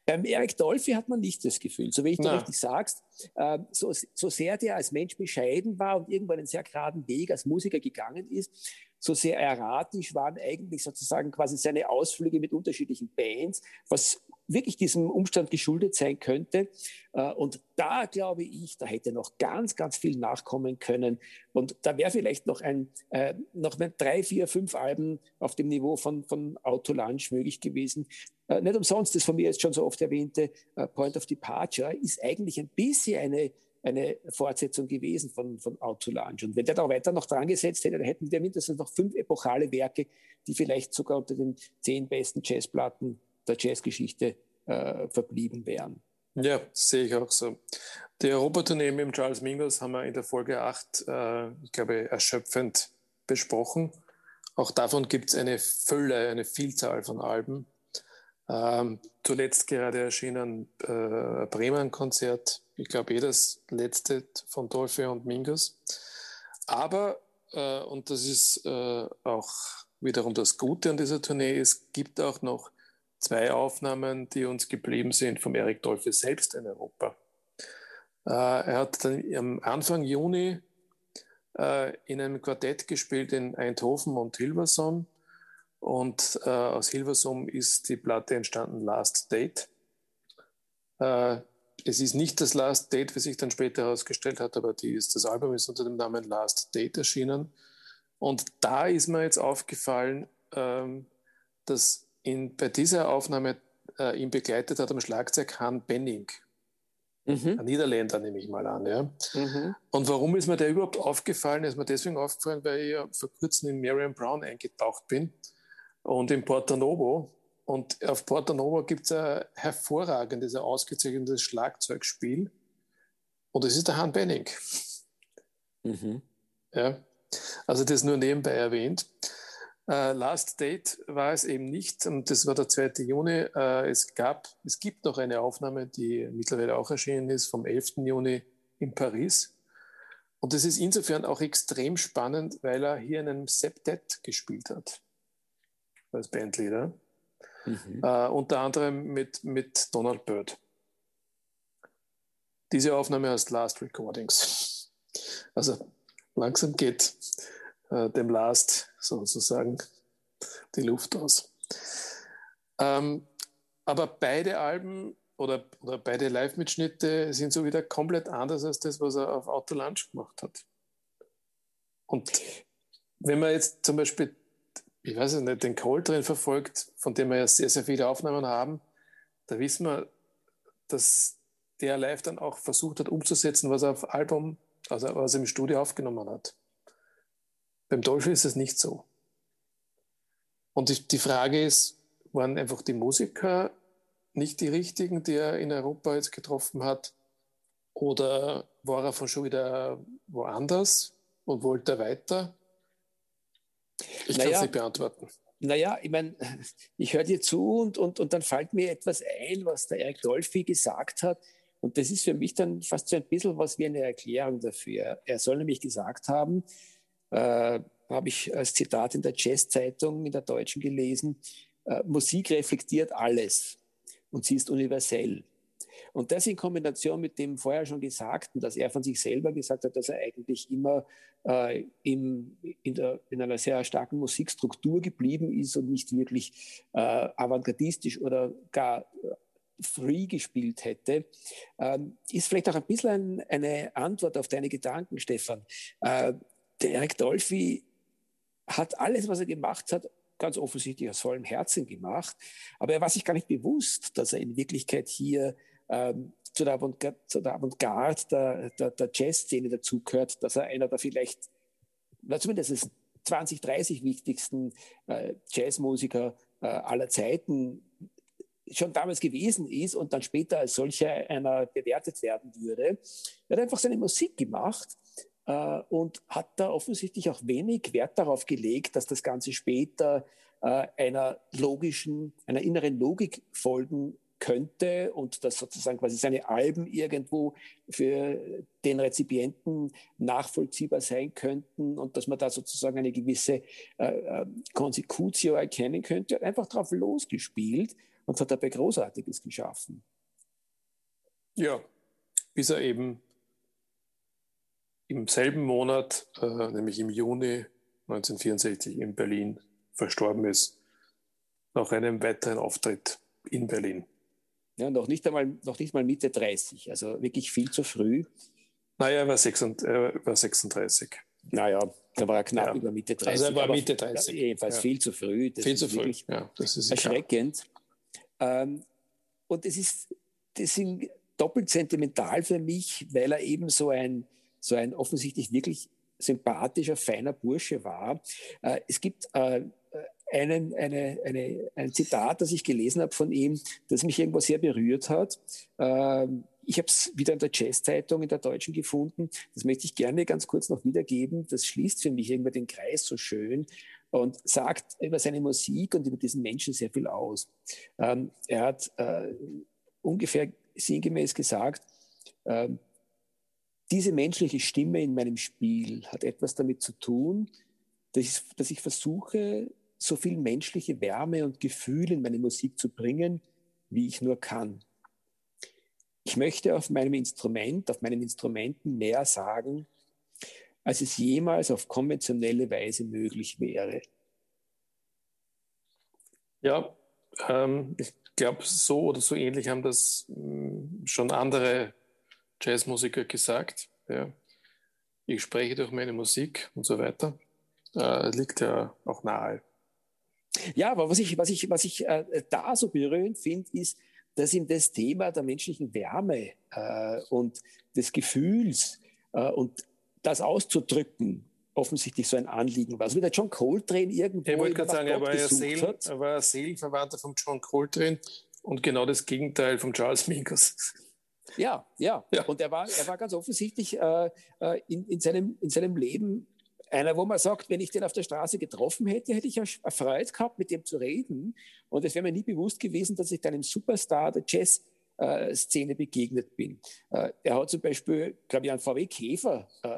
Beim Eric Dolphy hat man nicht das Gefühl, so wie ich du richtig sagst, äh, so, so sehr der als Mensch bescheiden war und irgendwann einen sehr geraden Weg als Musiker gegangen ist, so sehr erratisch waren eigentlich sozusagen quasi seine Ausflüge mit unterschiedlichen Bands, was wirklich diesem Umstand geschuldet sein könnte. Äh, und da glaube ich, da hätte noch ganz, ganz viel nachkommen können. Und da wäre vielleicht noch ein, äh, noch ein drei, vier, fünf Alben auf dem Niveau von, von Autolunch möglich gewesen. Äh, nicht umsonst, das von mir jetzt schon so oft erwähnte äh, Point of Departure ist eigentlich ein bisschen eine eine Fortsetzung gewesen von, von Out to Lunch. Und wenn der da weiter noch dran gesetzt hätte, dann hätten wir mindestens noch fünf epochale Werke, die vielleicht sogar unter den zehn besten Jazzplatten der Jazzgeschichte äh, verblieben wären. Ja, sehe ich auch so. Die Europatournee mit Charles Mingus haben wir in der Folge 8, äh, ich glaube, erschöpfend besprochen. Auch davon gibt es eine Fülle, eine Vielzahl von Alben. Ähm, zuletzt gerade erschienen äh, Bremen-Konzert ich glaube, eh das letzte von Dolphy und Mingus. Aber, äh, und das ist äh, auch wiederum das Gute an dieser Tournee, es gibt auch noch zwei Aufnahmen, die uns geblieben sind vom Eric Dolphy selbst in Europa. Äh, er hat dann am Anfang Juni äh, in einem Quartett gespielt in Eindhoven und Hilversum. Und äh, aus Hilversum ist die Platte entstanden Last Date. Äh, es ist nicht das Last Date, wie sich dann später herausgestellt hat, aber die ist, das Album ist unter dem Namen Last Date erschienen. Und da ist mir jetzt aufgefallen, ähm, dass in, bei dieser Aufnahme äh, ihn begleitet hat am Schlagzeug Han Benning. Mhm. Ein Niederländer nehme ich mal an. Ja. Mhm. Und warum ist mir der überhaupt aufgefallen? Ist mir deswegen aufgefallen, weil ich ja vor kurzem in Marion Brown eingetaucht bin und in Porto Novo und auf Porta Nova gibt es ein hervorragendes, ein ausgezeichnetes Schlagzeugspiel. Und das ist der Han Benning. Mhm. Ja, also das nur nebenbei erwähnt. Uh, Last Date war es eben nicht und das war der 2. Juni. Uh, es, gab, es gibt noch eine Aufnahme, die mittlerweile auch erschienen ist, vom 11. Juni in Paris. Und das ist insofern auch extrem spannend, weil er hier in einem Septet gespielt hat als Bandleader mhm. äh, unter anderem mit, mit Donald Byrd. Diese Aufnahme heißt Last Recordings. Also langsam geht äh, dem Last sozusagen die Luft aus. Ähm, aber beide Alben oder, oder beide Live-Mitschnitte sind so wieder komplett anders als das, was er auf Auto Lunch gemacht hat. Und wenn man jetzt zum Beispiel ich weiß es nicht, den Coltrane verfolgt, von dem wir ja sehr, sehr viele Aufnahmen haben, da wissen wir, dass der live dann auch versucht hat umzusetzen, was er auf Album, also was er im Studio aufgenommen hat. Beim Dolphy ist es nicht so. Und die, die Frage ist, waren einfach die Musiker nicht die richtigen, die er in Europa jetzt getroffen hat? Oder war er von schon wieder woanders und wollte weiter? Ich naja, kann es nicht beantworten. Naja, ich meine, ich höre dir zu und, und, und dann fällt mir etwas ein, was der Eric Dolphy gesagt hat. Und das ist für mich dann fast so ein bisschen was wie eine Erklärung dafür. Er soll nämlich gesagt haben, äh, habe ich als Zitat in der Jazz-Zeitung in der Deutschen gelesen, äh, Musik reflektiert alles und sie ist universell. Und das in Kombination mit dem vorher schon Gesagten, dass er von sich selber gesagt hat, dass er eigentlich immer äh, im, in, der, in, einer sehr starken Musikstruktur geblieben ist und nicht wirklich äh, avantgardistisch oder gar äh, free gespielt hätte, ähm, ist vielleicht auch ein bisschen ein, eine Antwort auf deine Gedanken, Stefan. Äh, der Eric Dolphy hat alles, was er gemacht hat, ganz offensichtlich aus vollem Herzen gemacht. Aber er war sich gar nicht bewusst, dass er in Wirklichkeit hier ähm, zu der Avantgarde, zu der, Avantgarde der, der, der Jazzszene dazugehört, dass er einer der vielleicht, na zumindest 20, 30 wichtigsten äh, Jazzmusiker äh, aller Zeiten schon damals gewesen ist und dann später als solcher einer bewertet werden würde. Er hat einfach seine Musik gemacht und hat da offensichtlich auch wenig Wert darauf gelegt, dass das Ganze später äh, einer logischen, einer inneren Logik folgen könnte und dass sozusagen quasi seine Alben irgendwo für den Rezipienten nachvollziehbar sein könnten und dass man da sozusagen eine gewisse äh, äh, erkennen könnte, hat einfach drauf losgespielt und hat dabei Großartiges geschaffen. Ja, bis er eben im selben Monat, äh, nämlich im Juni 1964 in Berlin verstorben ist, nach einem weiteren Auftritt in Berlin. Ja, noch, nicht einmal, noch nicht mal Mitte 30, also wirklich viel zu früh. Naja, er war, 36. Er war 36. Naja, da war er knapp ja. über Mitte 30. Also er war Mitte 30. Jedenfalls ja. viel zu früh. Das viel zu früh, ja. Das ist erschreckend. Ähm, und das ist, das sind doppelt sentimental für mich, weil er eben so ein, so ein offensichtlich wirklich sympathischer, feiner Bursche war. Äh, es gibt äh, einen, eine, eine, ein Zitat, das ich gelesen habe von ihm, das mich irgendwo sehr berührt hat. Ähm, ich habe es wieder in der Jazz-Zeitung in der Deutschen gefunden. Das möchte ich gerne ganz kurz noch wiedergeben. Das schließt für mich irgendwie den Kreis so schön und sagt über seine Musik und über diesen Menschen sehr viel aus. Ähm, er hat äh, ungefähr sinngemäß gesagt, äh, diese menschliche Stimme in meinem Spiel hat etwas damit zu tun, dass ich, dass ich versuche, so viel menschliche Wärme und Gefühl in meine Musik zu bringen, wie ich nur kann. Ich möchte auf meinem Instrument, auf meinen Instrumenten mehr sagen, als es jemals auf konventionelle Weise möglich wäre. Ja, ähm, ich glaube, so oder so ähnlich haben das mh, schon andere Jazzmusiker gesagt. Ja. Ich spreche durch meine Musik und so weiter. Äh, liegt ja auch nahe. Ja, aber was ich, was ich, was ich äh, da so berührend finde, ist, dass ihm das Thema der menschlichen Wärme äh, und des Gefühls äh, und das auszudrücken offensichtlich so ein Anliegen war. So wie der John Coltrane irgendwo. Ich wollte gerade sagen, er war, ja Seelen, er war Seelenverwandter von John Coltrane und genau das Gegenteil von Charles Mingus. Ja, ja, ja. Und er war, er war ganz offensichtlich äh, äh in, in, seinem, in seinem Leben einer, wo man sagt, wenn ich den auf der Straße getroffen hätte, hätte ich erfreut gehabt, mit dem zu reden. Und es wäre mir nie bewusst gewesen, dass ich dann einem Superstar der Jazz Szene begegnet bin. Äh, er hat zum Beispiel, glaube ich, einen VW Käfer äh,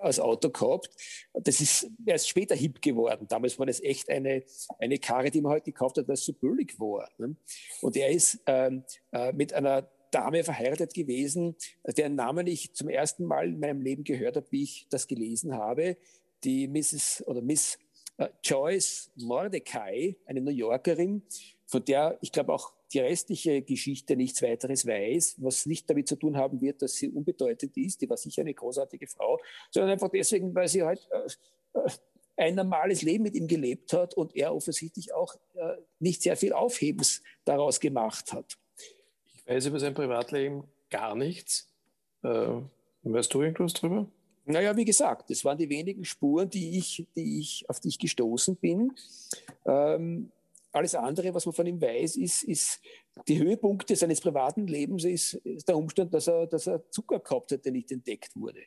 als Auto gehabt. Das ist erst später hip geworden. Damals war das echt eine, eine Karre, die man heute halt gekauft hat, weil es so billig war. Ne? Und er ist ähm, äh, mit einer Dame verheiratet gewesen, deren Namen ich zum ersten Mal in meinem Leben gehört habe, wie ich das gelesen habe. Die Mrs. oder Miss äh, Joyce Mordecai, eine New Yorkerin, von der ich glaube auch die restliche Geschichte nichts weiteres weiß, was nicht damit zu tun haben wird, dass sie unbedeutend ist, die war sicher eine großartige Frau, sondern einfach deswegen, weil sie halt äh, äh ein normales Leben mit ihm gelebt hat und er offensichtlich auch nicht sehr viel Aufhebens daraus gemacht hat weiß über sein Privatleben gar nichts. Äh, weißt du irgendwas drüber? Naja, wie gesagt, das waren die wenigen Spuren, die ich, die ich, auf die ich gestoßen bin. Ähm, alles andere, was man von ihm weiß, ist, ist die Höhepunkte seines privaten Lebens, ist, ist der Umstand, dass er, dass er Zucker gehabt hat, der nicht entdeckt wurde.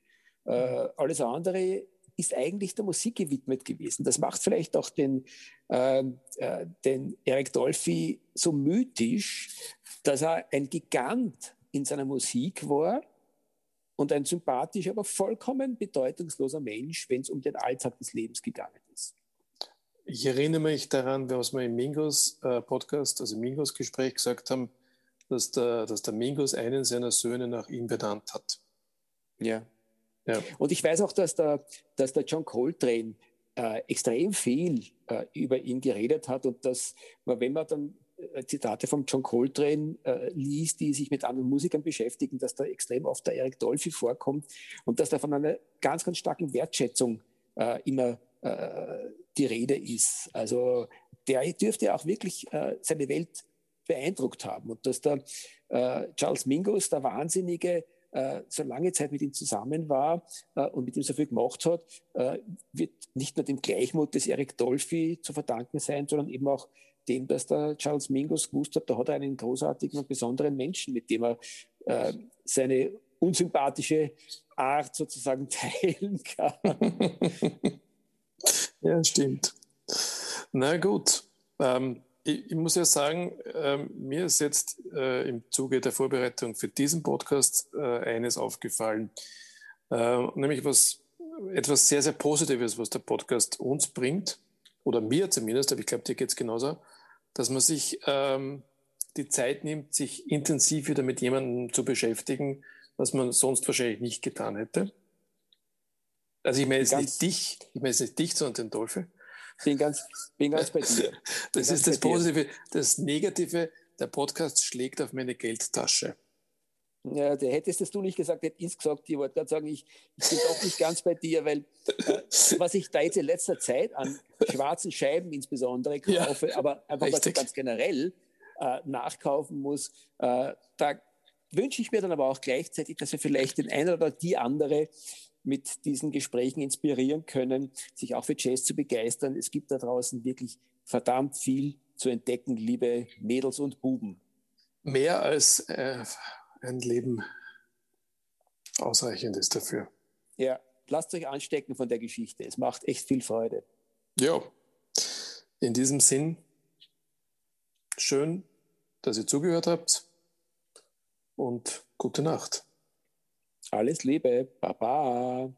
Äh, alles andere ist eigentlich der Musik gewidmet gewesen. Das macht vielleicht auch den, äh, äh, den Eric Dolphy so mythisch, dass er ein Gigant in seiner Musik war und ein sympathischer, aber vollkommen bedeutungsloser Mensch, wenn es um den Alltag des Lebens gegangen ist. Ich erinnere mich daran, was wir im Mingos äh, Podcast, also im Mingos Gespräch gesagt haben, dass der, dass der Mingus einen seiner Söhne nach ihm benannt hat. Ja. ja. Und ich weiß auch, dass der, dass der John Coltrane äh, extrem viel äh, über ihn geredet hat und dass wenn man dann Zitate von John Coltrane äh, liest, die sich mit anderen Musikern beschäftigen, dass da extrem oft der Eric Dolphy vorkommt und dass da von einer ganz, ganz starken Wertschätzung äh, immer äh, die Rede ist. Also der dürfte auch wirklich äh, seine Welt beeindruckt haben und dass der äh, Charles Mingus, der Wahnsinnige, so lange Zeit mit ihm zusammen war und mit ihm so viel gemacht hat, wird nicht nur dem Gleichmut des Eric Dolphy zu verdanken sein, sondern eben auch dem, dass der Charles Mingus gewusst hat, da hat er einen großartigen und besonderen Menschen, mit dem er äh, seine unsympathische Art sozusagen teilen kann. ja, stimmt. Na gut. Ähm, ich, ich, muss ja sagen, ähm, mir ist jetzt äh, im Zuge der Vorbereitung für diesen Podcast äh, eines aufgefallen, äh, nämlich was, etwas sehr, sehr Positives, was der Podcast uns bringt, oder mir zumindest, aber ich glaube, dir geht es genauso dass man sich ähm, die Zeit nimmt, sich intensiv wieder mit jemandem zu beschäftigen, was man sonst wahrscheinlich nicht getan hätte. Also ich meine jetzt nicht dich, ich meine jetzt nicht dich, sondern den Teufel. Bin ganz, bin ganz bei dir. das ist das Positive. Das Negative, Der Podcast schlägt auf meine Geldtasche. Ja, der hättest es du nicht gesagt, hätte ich es gesagt. Ich wollte gerade sagen, ich, ich bin doch nicht ganz bei dir, weil äh, was ich da jetzt in letzter Zeit an schwarzen Scheiben insbesondere kaufe, ja, aber einfach was ich ganz generell äh, nachkaufen muss, äh, da wünsche ich mir dann aber auch gleichzeitig, dass wir vielleicht den einen oder die andere mit diesen Gesprächen inspirieren können, sich auch für Jazz zu begeistern. Es gibt da draußen wirklich verdammt viel zu entdecken, liebe Mädels und Buben. Mehr als äh, ein Leben ausreichend ist dafür. Ja, lasst euch anstecken von der Geschichte. Es macht echt viel Freude. Ja, in diesem Sinn, schön, dass ihr zugehört habt und gute Nacht. Alles Liebe, Baba.